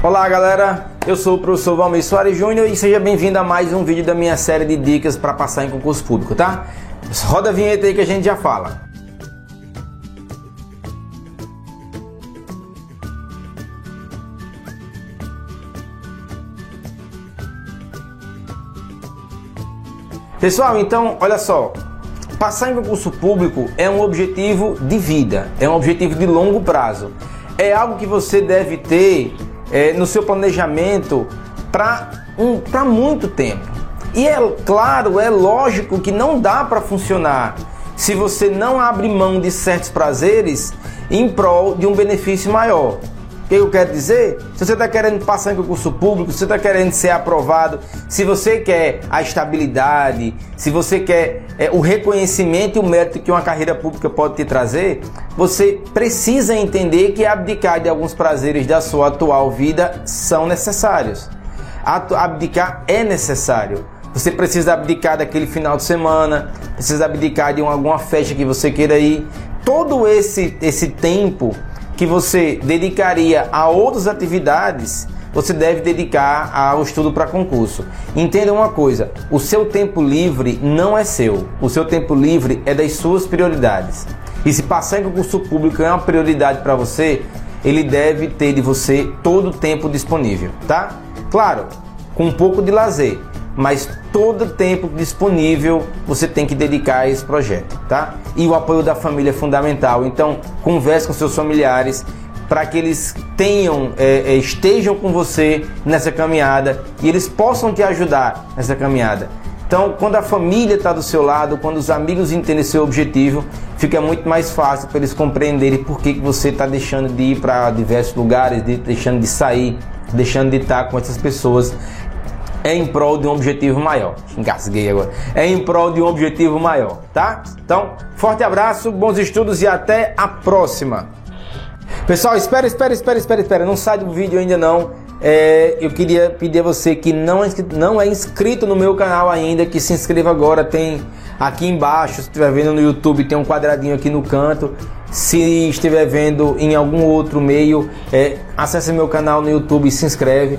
Olá galera, eu sou o professor Valmir Soares Júnior e seja bem-vindo a mais um vídeo da minha série de dicas para passar em concurso público, tá? Roda a vinheta aí que a gente já fala. Pessoal, então, olha só, passar em concurso público é um objetivo de vida, é um objetivo de longo prazo. É algo que você deve ter é, no seu planejamento para um, muito tempo. E é claro, é lógico que não dá para funcionar se você não abre mão de certos prazeres em prol de um benefício maior. O que eu quero dizer? Se você está querendo passar em concurso público, se você está querendo ser aprovado, se você quer a estabilidade, se você quer é, o reconhecimento e o mérito que uma carreira pública pode te trazer, você precisa entender que abdicar de alguns prazeres da sua atual vida são necessários. Abdicar é necessário. Você precisa abdicar daquele final de semana, precisa abdicar de alguma festa que você queira ir. Todo esse, esse tempo que você dedicaria a outras atividades, você deve dedicar ao estudo para concurso. Entenda uma coisa: o seu tempo livre não é seu, o seu tempo livre é das suas prioridades. E se passar em concurso público é uma prioridade para você, ele deve ter de você todo o tempo disponível, tá? Claro, com um pouco de lazer, mas todo o tempo disponível você tem que dedicar a esse projeto, tá? E o apoio da família é fundamental. Então, converse com seus familiares para que eles tenham, é, é, estejam com você nessa caminhada e eles possam te ajudar nessa caminhada. Então, quando a família está do seu lado, quando os amigos entendem seu objetivo, fica muito mais fácil para eles compreenderem por que, que você está deixando de ir para diversos lugares, de, deixando de sair, deixando de estar com essas pessoas é em prol de um objetivo maior. Engasguei agora. É em prol de um objetivo maior, tá? Então, forte abraço, bons estudos e até a próxima. Pessoal, espera, espera, espera, espera, espera. Não sai do vídeo ainda não. É, eu queria pedir a você que não é, não é inscrito no meu canal ainda, que se inscreva agora. Tem aqui embaixo, se estiver vendo no YouTube, tem um quadradinho aqui no canto. Se estiver vendo em algum outro meio, é, acesse meu canal no YouTube e se inscreve.